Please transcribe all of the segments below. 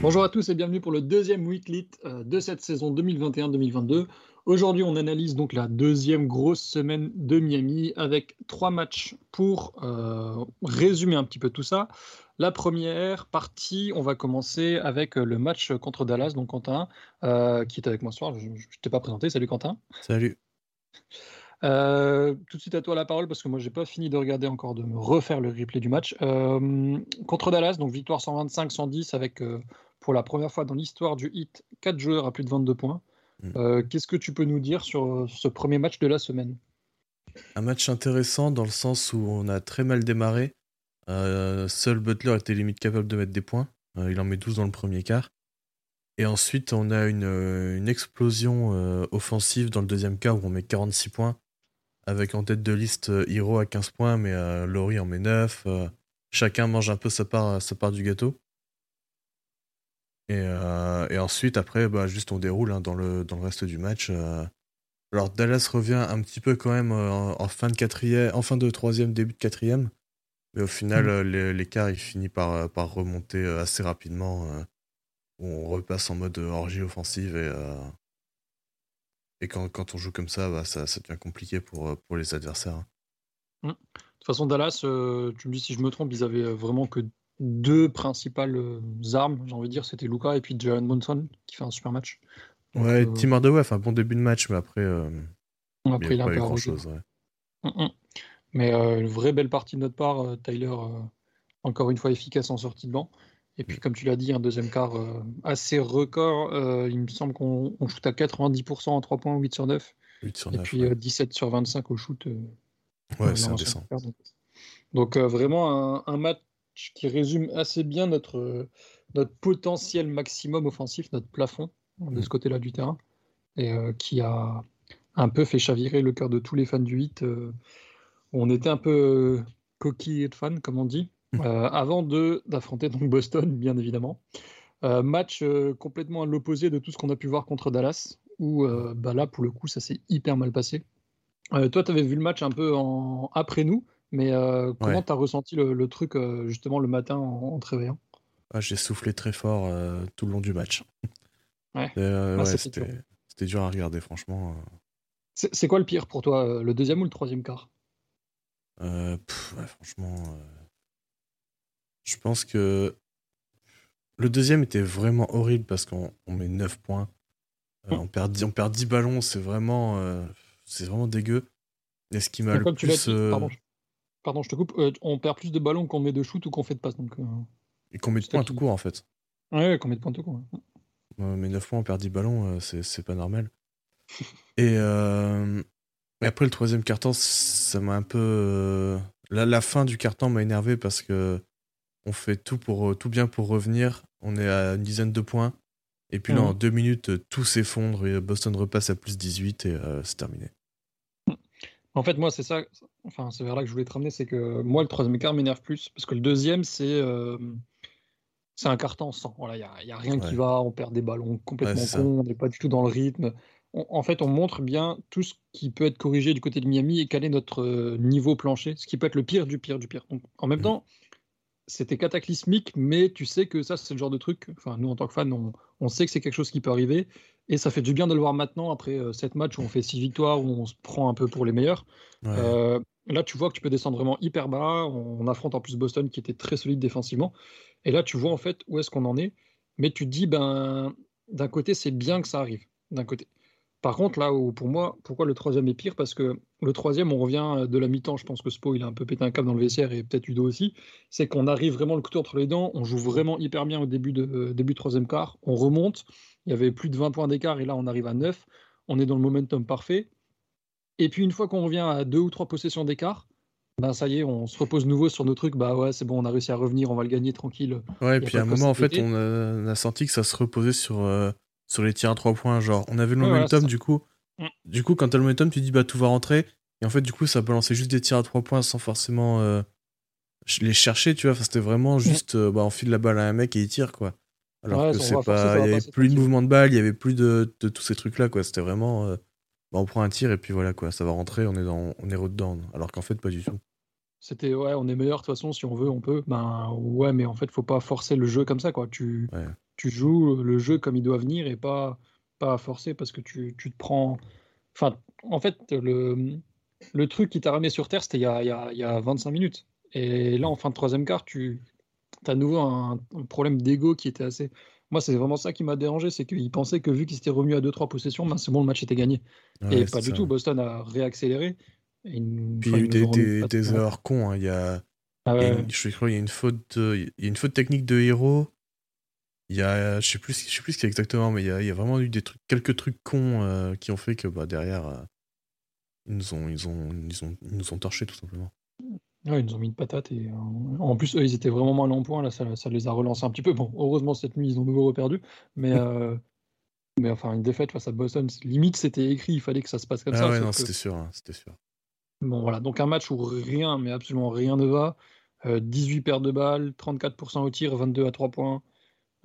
Bonjour à tous et bienvenue pour le deuxième weekly euh, de cette saison 2021-2022. Aujourd'hui, on analyse donc la deuxième grosse semaine de Miami avec trois matchs pour euh, résumer un petit peu tout ça. La première partie, on va commencer avec le match contre Dallas, donc Quentin, euh, qui est avec moi ce soir. Je ne t'ai pas présenté. Salut Quentin. Salut. Euh, tout de suite à toi la parole parce que moi j'ai pas fini de regarder encore de me refaire le replay du match euh, contre Dallas donc victoire 125-110 avec euh, pour la première fois dans l'histoire du hit 4 joueurs à plus de 22 points Mm. qu'est-ce que tu peux nous dire sur ce premier match de la semaine? Un match intéressant dans le sens où on a très mal démarré. Euh, seul Butler était limite capable de mettre des points. Euh, il en met 12 dans le premier quart. Et ensuite, on a une, euh, explosion offensive dans le deuxième quart où on met 46 points. Avec en tête de liste Hero à 15 points, mais Laurie en met 9. euh, chacun mange un peu sa part, du gâteau. Et, ensuite, après, bah, juste on déroule hein, dans, le, reste du match. Alors Dallas revient un petit peu quand même fin de quatrième, en fin de troisième, début de quatrième. Mais au final, l'é- l'écart il finit par, par remonter euh, assez rapidement. euh, on repasse en mode euh, orgie offensive et, et quand, quand on joue comme ça, bah, ça, ça devient compliqué pour, pour les adversaires. hein. De toute façon, Dallas, euh, tu me dis si je me trompe, ils avaient vraiment que deux principales armes, j'ai envie de dire, c'était Luca et puis Jalen Monson qui fait un super match. Donc, Ouais, euh, Tim Hardaway a fait un bon début de match, mais après, euh, après, il a pas eu grand chose. Mm, mm. Mais euh, une vraie belle partie de notre part, euh, Tyler, euh, encore une fois efficace en sortie de banc. Et puis, Mm. comme tu l'as dit, un deuxième quart assez record. Il me semble qu'on on shoot à 90% en 3 points, 8 sur 9. 8 sur Et 9. puis euh, 17 sur 25 au shoot. ouais, c'est indécent. Donc, donc, vraiment un, un match qui résume assez bien notre, notre potentiel maximum offensif, notre plafond de Mm. ce côté-là du terrain. Et euh, qui a un peu fait chavirer le cœur de tous les fans du hit. euh, on était un peu coquille et de fan, comme on dit, euh, avant de d'affronter donc Boston, bien évidemment. Euh, match euh, complètement à l'opposé de tout ce qu'on a pu voir contre Dallas, où bah là, pour le coup, ça s'est hyper mal passé. Toi, tu avais vu le match un peu en... après nous, mais comment Ouais. tu as ressenti le, le truc justement le matin en, en te réveillant? Ah, J'ai soufflé très fort tout le long du match. Ouais. Ah, ouais, c'était dur. à regarder, franchement. C'est quoi le pire pour toi, le deuxième ou le troisième quart? Euh, pff, ouais, franchement, euh, je pense que le deuxième était vraiment horrible parce qu'on on met 9 points. Euh, Mm. on, perd 10, on perd 10 ballons, c'est vraiment, c'est vraiment dégueu. Et ce qui m'a le plus. dit, pardon, je- pardon, je te coupe, on perd plus de ballons qu'on met de shoot ou qu'on fait de passe. Donc, et qu'on met de points tout court en fait. ouais, ouais, qu'on met de points tout court, ouais. Mais 9 points, on perd 10 ballons, c'est c'est pas normal. Et, euh, et après le troisième carton, ça m'a un peu. euh, La, la fin du carton m'a énervé parce que on fait tout, pour, tout bien pour revenir. On est à une dizaine de points. Et puis là, en deux minutes, euh, tout s'effondre et Boston repasse à plus 18 et euh, c'est terminé. En fait, moi, c'est ça, enfin, c'est vers là que je voulais te ramener, c'est que moi, le troisième quart m'énerve plus, parce que le deuxième, c'est euh, c'est un carton sans. Voilà, il n'y a, rien qui va, on perd des ballons complètement Ouais, cons, on n'est pas du tout dans le rythme. On- en fait, on montre bien tout ce qui peut être corrigé du côté de Miami et quel est notre euh, niveau plancher, ce qui peut être le pire du pire du pire. Donc, en même Mhm. temps, c'était cataclysmique, mais tu sais que ça, c'est le genre de truc, enfin, nous, en tant que fans, on, on sait que c'est quelque chose qui peut arriver, et ça fait du bien de le voir maintenant, après euh, sept matchs où on fait six victoires, où on se prend un peu pour les meilleurs. Ouais. Euh, là, tu vois que tu peux descendre vraiment hyper bas. On, on affronte en plus Boston qui était très solide défensivement. Et là, tu vois en fait où est-ce qu'on en est. Mais tu te dis, ben, d'un côté, c'est bien que ça arrive. D'un côté. Par contre, là où pour moi, pourquoi le troisième est pire? Parce que le troisième, on revient de la mi-temps. Je pense que Spo, il a un peu pété un câble dans le vestiaire et peut-être Udo aussi. C'est qu'on arrive vraiment le couteau entre les dents. On joue vraiment hyper bien au début de, euh, début de troisième quart. On remonte. Il y avait plus de 20 points d'écart et là, on arrive à 9. On est dans le momentum parfait. Et puis une fois qu'on revient à deux ou trois possessions d'écart, ben ça y est, on se repose nouveau sur nos trucs. Bah ouais, c'est bon, on a réussi à revenir, on va le gagner tranquille. Ouais, et puis à un moment, en fait, s'inquiéter. on a, on a senti que ça se reposait sur, euh, sur les tirs à 3 points. Genre, on avait le Ouais, momentum, du coup. Du coup, quand t'as le momentum, tu dis, bah, tout va rentrer. Et en fait, du coup, ça balançait juste des tirs à 3 points sans forcément. euh, les chercher, tu vois. c'était vraiment juste, bah, on file la balle à un mec et il tire, quoi. Alors que c'est pas, il y avait plus de mouvement de balle, il y avait plus de, de tous ces trucs-là, quoi. C'était vraiment, bah, on prend un tir et puis voilà, quoi. Ça va rentrer, on est dans, on est dedans. Alors qu'en fait, pas du tout. C'était ouais, on est meilleur de toute façon si on veut, on peut. Ben ouais, mais en fait, faut pas forcer le jeu comme ça, quoi. Tu, tu joues le jeu comme il doit venir et pas pas forcer parce que tu, tu te prends. Enfin, en fait, le, le truc qui t'a ramené sur Terre, c'était il y a, il y, a, 25 minutes. Et là, en fin de troisième quart, tu as à nouveau un, problème d'ego qui était assez. Moi, c'est vraiment ça qui m'a dérangé, c'est qu'il pensait que vu qu'il s'était revenu à 2-3 possessions, ben c'est bon, le match était gagné. et pas du tout. Boston a réaccéléré. Une, Puis il y a eu des, des, erreurs cons. Hein. Il y a, je crois qu'il y a une faute, il y a une faute technique de héros. Il y a, je sais plus, je sais plus ce qu'il y a exactement, mais il y a, il y a, vraiment eu des trucs, quelques trucs cons euh, qui ont fait que bah, derrière, euh, ils nous ont, ils ont, ils ont, ils nous ont torché tout simplement. Ouais, ils nous ont mis une patate et euh, en plus eux, ils étaient vraiment mal en point là, ça, ça, les a relancés un petit peu. Bon, heureusement cette nuit ils ont nouveau perdu, mais mais enfin une défaite face à Boston, limite c'était écrit, il fallait que ça se passe comme ah ça. Ouais, non, c'était sûr, hein, c'était sûr. Bon, voilà, donc un match où rien, mais absolument rien ne va. 18 euh, paires de balles, 34% au tir, 22 à 3 points.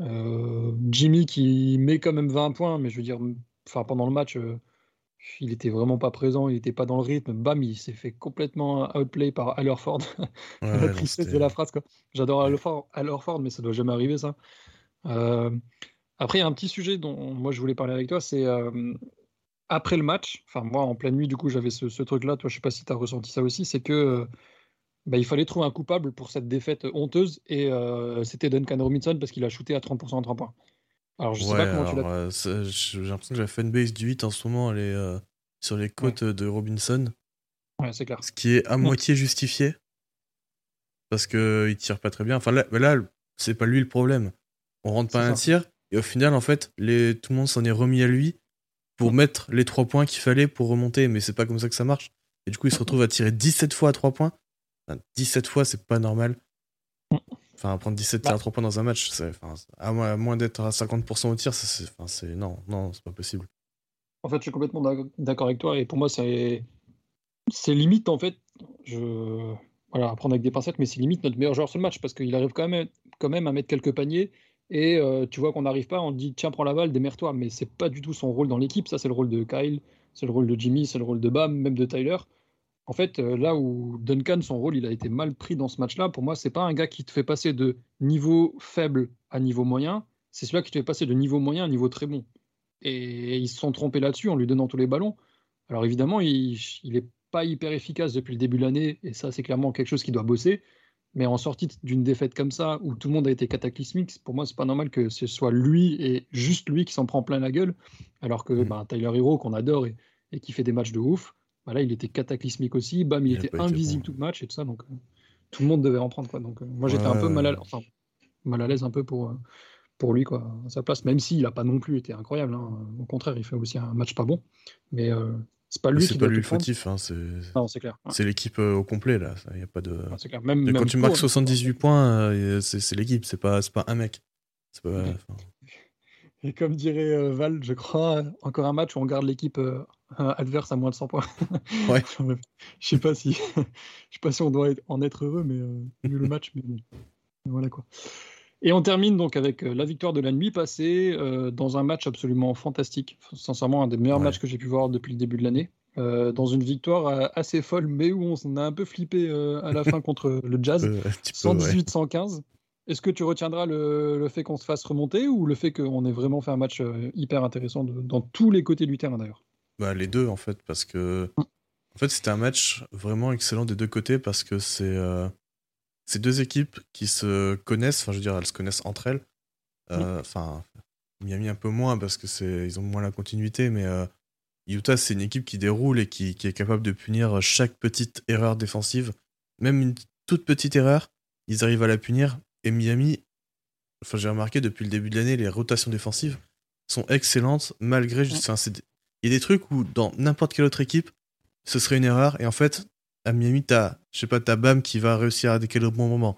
Euh, Jimmy qui met quand même 20 points, mais je veux dire, enfin pendant le match, euh, il était vraiment pas présent, il était pas dans le rythme. Bam, il s'est fait complètement outplay par Allerford. la tristesse de la phrase, quoi. J'adore Allerford, mais ça doit jamais arriver, ça. après, il y a un petit sujet dont moi je voulais parler avec toi, c'est après le match, enfin moi en pleine nuit du coup j'avais ce, truc-là, toi je sais pas si tu as ressenti ça aussi, c'est que euh, bah, il fallait trouver un coupable pour cette défaite honteuse et euh, c'était Duncan Robinson parce qu'il a shooté à 30% en 3 points. Alors je sais pas comment tu l'as. Euh, j'ai l'impression que la fanbase du 8 en ce moment elle est sur les côtes de Robinson. Ouais, c'est clair. Ce qui est à moitié justifié parce que il tire pas très bien. Enfin là, là c'est pas lui le problème. On rentre pas un tir et au final en fait les... tout le monde s'en est remis à lui pour mettre les 3 points qu'il fallait pour remonter, mais c'est pas comme ça que ça marche. Et du coup, il se retrouve à tirer 17 fois à 3 points. 17 fois, c'est pas normal. Enfin, prendre 17 tirs à 3 points dans un match, à moins, d'être à 50% au tir, c'est, non, non, c'est pas possible. En fait, je suis complètement d'accord avec toi, et pour moi, c'est, c'est limite, en fait, je, voilà, à prendre avec des pincettes, mais c'est limite notre meilleur joueur sur le match, parce qu'il arrive quand même, quand même à mettre quelques paniers, et euh, tu vois qu'on n'arrive pas, on dit tiens, prends la balle, démerde-toi. Mais c'est pas du tout son rôle dans l'équipe. Ça, c'est le rôle de Kyle, c'est le rôle de Jimmy, c'est le rôle de Bam, même de Tyler. En fait, euh, là où Duncan, son rôle, il a été mal pris dans ce match-là, pour moi, c'est pas un gars qui te fait passer de niveau faible à niveau moyen, c'est celui qui te fait passer de niveau moyen à niveau très bon. Et ils se sont trompés là-dessus en lui donnant tous les ballons. Alors évidemment, il n'est pas hyper efficace depuis le début de l'année, et ça, c'est clairement quelque chose qui doit bosser. Mais en sortie d'une défaite comme ça, où tout le monde a été cataclysmique, pour moi, c'est pas normal que ce soit lui et juste lui qui s'en prend plein la gueule. Alors que mm. bah, Tyler Hero, qu'on adore et, qui fait des matchs de ouf, bah, là, il était cataclysmique aussi. Bam, il, était invisible tout le match et tout ça. Donc, euh, tout le monde devait en prendre. Quoi. Donc, euh, moi, j'étais un peu mal à, enfin, mal à l'aise un peu pour, euh, pour lui, quoi, à sa place, même s'il n'a pas non plus été incroyable. Hein. Au contraire, il fait aussi un match pas bon. Mais c'est pas lui C'est pas lui le fautif, hein, c'est clair. C'est l'équipe euh, au complet là. Y a pas de. Même, quand tu marques 78 points, euh, c'est l'équipe, c'est pas, pas un mec. Pas, Et comme dirait euh, Val, je crois, encore un match où on garde l'équipe adverse à moins de 100 points. Ouais. je sais pas si, je sais pas si on doit en être heureux, mais vu le match, mais voilà quoi. Et on termine donc avec euh, la victoire de la nuit passée euh, dans un match absolument fantastique. Sincèrement, un des meilleurs matchs que j'ai pu voir depuis le début de l'année. Euh, dans une victoire assez folle, mais où on a un peu flippé à la fin contre le Jazz, 118-115. Est-ce que tu retiendras le, fait qu'on se fasse remonter ou le fait qu'on ait vraiment fait un match hyper intéressant dans tous les côtés du terrain d'ailleurs? Bah, Les deux en fait, parce que en fait c'était un match vraiment excellent des deux côtés parce que c'est c'est deux équipes qui se connaissent, enfin je veux dire, elles se connaissent entre elles. Euh, enfin, Miami un peu moins parce que c'est ils ont moins la continuité, mais euh, Utah c'est une équipe qui déroule et qui, qui, est capable de punir chaque petite erreur défensive, même une toute petite erreur, ils arrivent à la punir. Et Miami, enfin j'ai remarqué depuis le début de l'année, les rotations défensives sont excellentes malgré. il y a des trucs où dans n'importe quelle autre équipe, ce serait une erreur et en fait à Miami, t'as, je sais pas, t'as Bam qui va réussir à décaler au bon moment.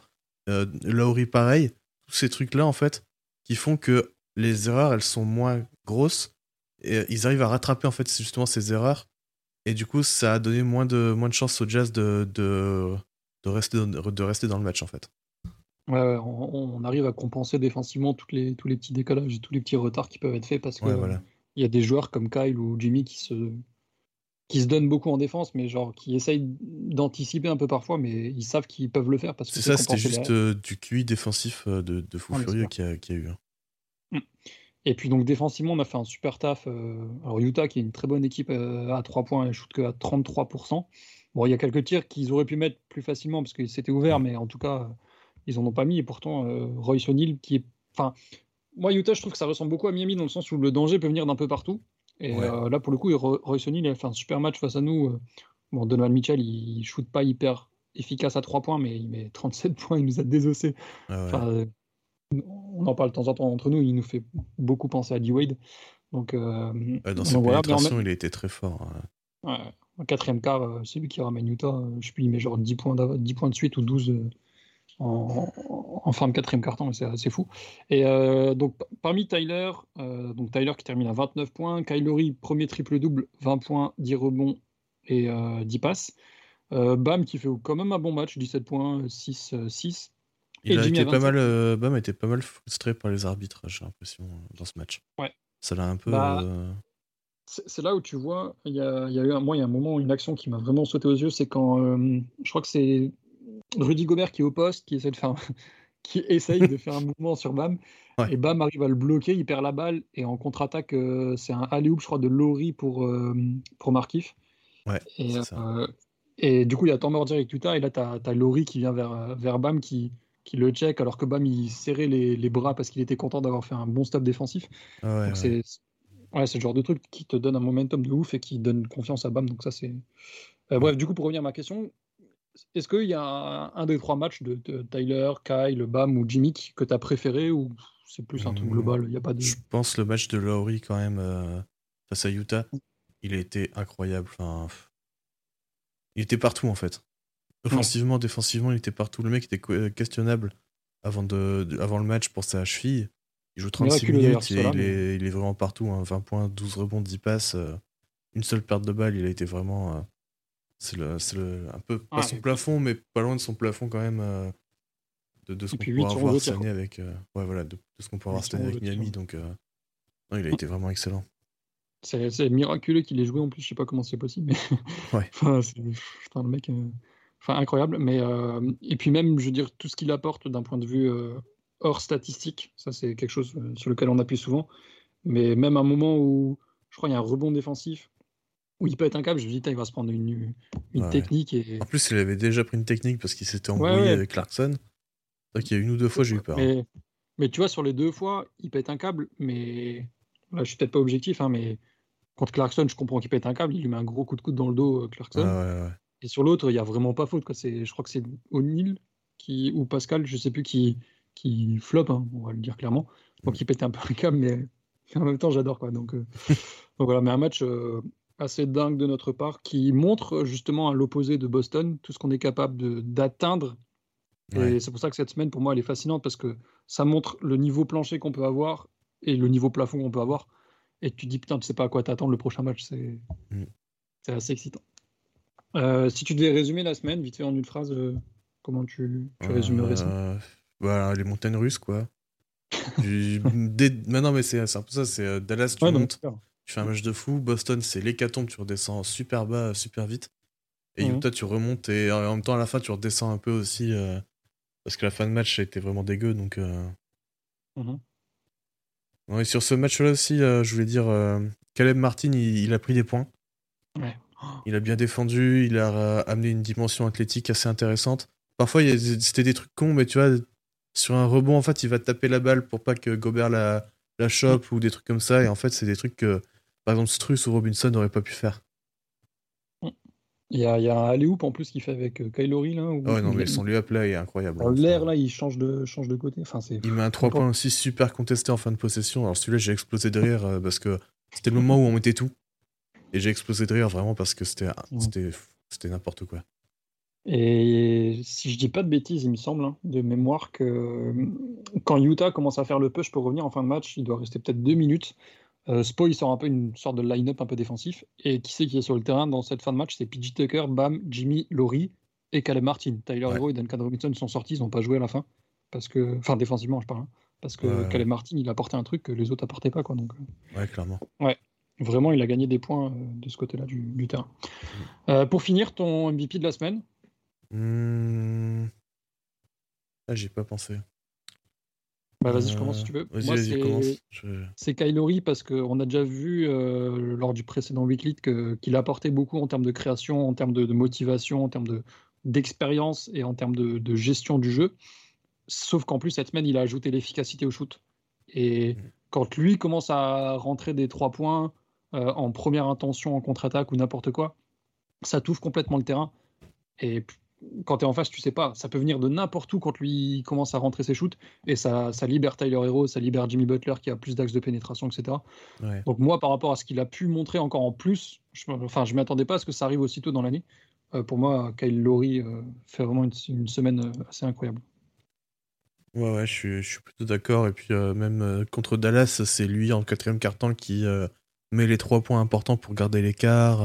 Euh, pareil. Tous ces trucs-là, en fait, qui font que les erreurs, elles sont moins grosses. Et ils arrivent à rattraper, en fait, justement ces erreurs. Et du coup, ça a donné moins de, moins de chances au Jazz de, de, de, rester, dans, de rester dans le match en fait. Ouais, on, arrive à compenser défensivement toutes les, tous les petits décalages et tous les petits retards qui peuvent être faits parce que il y a des joueurs comme Kyle ou Jimmy qui se, qui se donnent beaucoup en défense, mais genre qui essayent d'anticiper un peu parfois, mais ils savent qu'ils peuvent le faire parce que c'est ça, c'était juste euh, du QI défensif euh, de, de fou furieux qui a, a, eu. Hein. Mm. Et puis donc défensivement, on a fait un super taf. Euh, alors Utah, qui est une très bonne équipe à 3 points, elle shoot que à 33%. Bon, il y a quelques tirs qu'ils auraient pu mettre plus facilement parce que c'était ouvert, mais en tout cas, ils en ont pas mis. Et pourtant, euh, Royce O'Neill, qui est. Enfin, moi, Utah, je trouve que ça ressemble beaucoup à Miami dans le sens où le danger peut venir d'un peu partout. Et euh, là, pour le coup, Royce O'Neill a fait un super match face à nous. Euh. Bon, Donovan Mitchell, il, ne shoot pas hyper efficace à 3 points, mais il met 37 points, il nous a désossé. Ah on en parle de temps en temps entre nous, il nous fait beaucoup penser à D-Wade. Donc, dans ses pénétrations, il a été très fort. Hein. Ouais, quatrième quart, c'est lui qui ramène Utah. Je sais plus, il met genre 10 points, 10 points de suite ou 12 en, fin de quatrième carton, c'est assez fou. Et euh, donc, parmi Tyler, euh, donc Tyler qui termine à 29 points, Kylori, premier triple-double, 20 points, 10 rebonds et 10 euh, passes. Bam qui fait quand même un bon match, 17 points, 6, 6. Il a été pas mal, Bam était pas mal frustré par les arbitres, j'ai l'impression, dans ce match. Ouais. Ça l'a un peu. Bah, c'est là où tu vois, il y a, y a eu un, moi, il y a un moment, une action qui m'a vraiment sauté aux yeux, c'est quand, je crois que c'est Rudy Gobert qui est au poste, qui essaie de faire, qui essaye de faire un mouvement sur Bam. Et Bam arrive à le bloquer, il perd la balle et en contre-attaque, euh, c'est un alley je crois, de Laurie pour, euh, pour Markif. Ouais, et, euh, et, du coup, il y a temps mort direct Utah. Et là, tu as, as, Laurie qui vient vers, vers Bam qui, qui le check alors que Bam il serrait les, les bras parce qu'il était content d'avoir fait un bon stop défensif. ouais, c'est ouais, le genre de truc qui te donne un momentum de ouf et qui donne confiance à Bam. Donc ça, c'est. bref, du coup, pour revenir à ma question, est-ce qu'il y a un, des trois matchs de, Tyler, Kyle, Bam ou Jimmy que tu as préféré ou c'est plus un truc global Il y a pas de... Je pense le match de Lowry quand même euh, face à Utah, il a été incroyable. Enfin, il était partout en fait. Offensivement, défensivement, il était partout. Le mec était questionnable avant, de, avant le match pour sa cheville. Il joue 36 minutes et il, est, il, est, vraiment partout. 20 hein. points, 12 rebonds, 10 passes. Euh, une seule perte de balle, il a été vraiment. Euh, c'est le, le, un peu pas son plafond, mais pas loin de son plafond quand même euh, de, de, ce qu'on pourra avoir cette année avec, euh, ouais, voilà, de, ce qu'on pourra avoir cette année avec Miami. Donc, euh, non, il a été vraiment excellent. C'est miraculeux qu'il ait joué en plus. Je sais pas comment c'est possible, mais ouais. enfin, c'est le mec, enfin incroyable. Mais et puis même, je veux dire, tout ce qu'il apporte d'un point de vue hors statistique, ça c'est quelque chose sur lequel on appuie souvent. Mais même un moment où je crois il y a un rebond défensif où il peut être un câble, je me dis, il va se prendre une, une technique. Et... En plus, il avait déjà pris une technique parce qu'il s'était embrouillé avec Clarkson. C'est qu'il y a une ou deux fois, j'ai eu peur. Mais, mais, tu vois, sur les deux fois, il pète un câble, mais là, je suis peut-être pas objectif, hein, mais contre Clarkson, je comprends qu'il pète un câble, il lui met un gros coup de coude dans le dos, euh, Clarkson. et sur l'autre, il n'y a vraiment pas faute. Quoi. Je crois que c'est O'Neill qui, ou Pascal, je sais plus qui, qui flop, hein, on va le dire clairement. Donc, mm. il pète un peu un câble, mais en même temps, j'adore. Quoi. Donc, euh, donc, voilà, mais un match. Euh, assez dingue de notre part qui montre justement à l'opposé de Boston tout ce qu'on est capable d'atteindre. Et c'est pour ça que cette semaine, pour moi, elle est fascinante parce que ça montre le niveau plancher qu'on peut avoir et le niveau plafond qu'on peut avoir. Et tu dis, putain, tu sais pas à quoi t'attendre le prochain match. C'est mm. assez excitant. Euh, si tu devais résumer la semaine, vite fait en une phrase, euh, comment tu, tu résumerais ça? Euh, bah, Les montagnes russes, quoi. Mais non, mais c'est un peu ça, c'est Dallas, tu montes, tu fais un match de fou. Boston, c'est l'hécatombe, tu redescends super bas, super vite. Et mhm. Utah, tu remontes et en même temps, à la fin, tu redescends un peu aussi. Euh, parce que la fin de match a été vraiment dégueu. Donc, euh... mhm. et sur ce match-là aussi, euh, je voulais dire, Caleb Martin, il, a pris des points. Il a bien défendu, il a amené une dimension athlétique assez intéressante. Parfois, c'était des trucs cons, mais tu vois, sur un rebond, en fait, il va taper la balle pour pas que Gobert la, la chope ou des trucs comme ça. Et en fait, c'est des trucs que par exemple, Struss ou Robinson n'auraient pas pu faire. Il y, a, il y a un alley en plus qu'il fait avec euh, Kylori là. Ouais, non, mais son lui play est incroyable. L'air là, il change de, change de côté. Enfin, il met un 3 points aussi super contesté en fin de possession. Alors celui-là, j'ai explosé de rire euh, parce que c'était le moment où on mettait tout. Et j'ai explosé de rire vraiment parce que c'était c'était n'importe quoi. Et si je dis pas de bêtises, il me semble, hein, de mémoire, que quand Utah commence à faire le push pour revenir en fin de match, il doit rester peut-être deux minutes. Euh, Spo, il sort un peu une sorte de line-up un peu défensif. Et qui c'est qui est sur le terrain dans cette fin de match? C'est PJ Tucker, Bam, Jimmy, Laurie et Caleb Martin. Tyler Hero et Duncan Robinson sont sortis, ils n'ont pas joué à la fin. Parce que, enfin, défensivement, je parle. Hein. parce que Caleb Martin, il a apporté un truc que les autres apportaient pas. Quoi, donc, euh. ouais, clairement. Ouais. Vraiment, il a gagné des points de ce côté-là du, terrain. Mm. pour finir, ton MVP de la semaine? Mmh... Ah, j'ai pas pensé. Bah, vas-y, je commence si tu veux. Moi, c'est Kylori parce qu'on a déjà vu euh, lors du précédent weekly qu'il a apporté beaucoup en termes de création, en termes de, motivation, en termes d'expérience et en termes de, gestion du jeu. Sauf qu'en plus, cette semaine, il a ajouté l'efficacité au shoot. Et mm. quand lui commence à rentrer des trois points euh, en première intention, en contre-attaque ou n'importe quoi, ça touche complètement le terrain. Et quand tu es en face, tu sais pas. Ça peut venir de n'importe où quand lui commence à rentrer ses shoots. Et ça, ça libère Tyler Hero, ça libère Jimmy Butler qui a plus d'axes de pénétration, etc. Donc, moi, par rapport à ce qu'il a pu montrer encore en plus, je, enfin, je ne m'attendais pas à ce que ça arrive aussitôt dans l'année. Euh, pour moi, Kyle Lowry euh, fait vraiment une, semaine euh, assez incroyable. Ouais, ouais, je suis, je suis plutôt d'accord. Et puis, même contre Dallas, c'est lui en quatrième quart-temps qui met les trois points importants pour garder l'écart.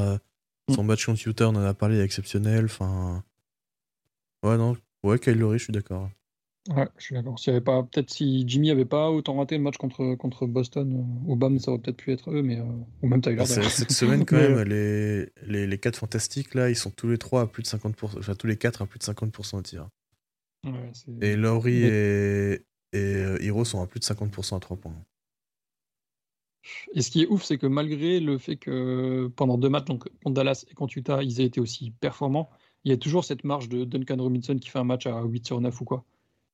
Mm. Son match contre Utah, on en a parlé, est exceptionnel. Enfin Ouais, non. Ouais, Kyle Lowry, je suis d'accord. Ouais, je suis d'accord. S'il avait pas, peut-être si Jimmy avait pas autant raté le match contre, contre Boston ou BAM, ça aurait peut-être pu être eux, mais euh, ou même Tyler. cette semaine, quand même, les, les, les quatre fantastiques, là, ils sont tous les trois à plus de 50%, enfin tous les quatre à plus de 50% au tir. Ouais, et Lowry et, et euh, Hiro sont à plus de 50% à 3 points. Et ce qui est ouf, c'est que malgré le fait que pendant deux matchs, donc contre Dallas et contre Utah, ils aient été aussi performants, il y a toujours cette marge de Duncan Robinson qui fait un match à 8 sur 9 ou quoi.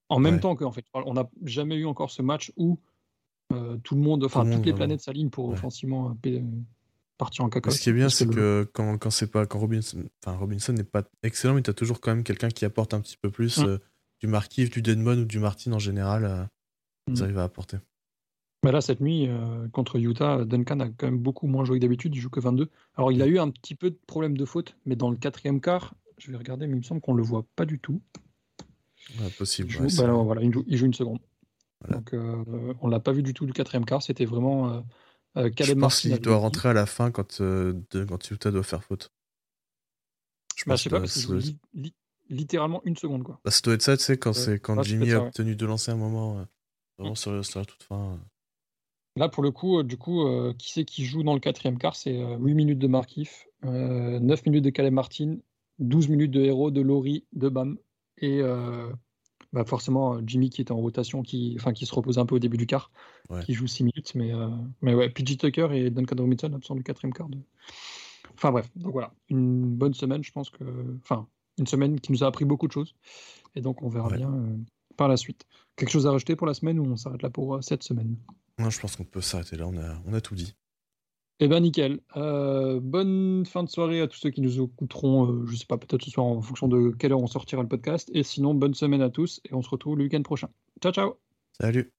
En même temps qu'en fait, on n'a jamais eu encore ce match où euh, tout le monde, enfin toutes les planètes s'alignent pour offensivement euh, partir en caca. Ce qui est bien, c'est que, quand, quand c'est pas quand Robinson, enfin Robinson n'est pas excellent, mais tu as toujours quand même quelqu'un qui apporte un petit peu plus euh, du Markif, du Denmon ou du Martin en général. ils mm. arrivent à apporter. Mais là, cette nuit, contre Utah, Duncan a quand même beaucoup moins joué que d'habitude. Il joue que 22. Alors, il a eu un petit peu de problème de faute, mais dans le quatrième quart, je vais regarder, mais il me semble qu'on ne le voit pas du tout. possible. Il joue, bah voilà, il, joue, une seconde. Donc, euh, on l'a pas vu du tout le quatrième quart. C'était vraiment euh, euh Je pense qu'il doit rentrer à la fin quand, euh, de, quand Utah doit faire faute. Je bah, sais pas, parce littéralement une seconde. Quoi. Bah, ça doit être ça, tu sais, quand, c'est quand Jimmy a obtenu de lancer un moment, vraiment sur, la toute fin. Là, pour le coup, du coup, qui c'est qui joue dans le quatrième quart C'est 8 minutes de Markif, 9 minutes de Caleb Martin, 12 minutes de héros, de Laurie, de Bam. Et euh, bah forcément, Jimmy qui était en rotation, qui, enfin, qui se repose un peu au début du quart, qui joue 6 minutes. Mais, euh, mais ouais, PJ Tucker et Duncan Robinson absent du quatrième quart. De... Enfin bref, donc voilà, une bonne semaine, je pense que. Enfin, une semaine qui nous a appris beaucoup de choses. Et donc on verra bien euh, par la suite. Quelque chose à rajouter pour la semaine ou on s'arrête là pour cette semaine? Non, je pense qu'on peut s'arrêter là, on a, on a tout dit. Eh ben nickel. Euh, bonne fin de soirée à tous ceux qui nous écouteront, euh, je sais pas, peut-être ce soir en fonction de quelle heure on sortira le podcast. Et sinon, bonne semaine à tous et on se retrouve le week-end prochain. Ciao, ciao. Salut.